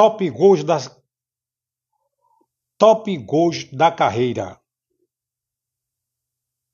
top gols da top gols da carreira.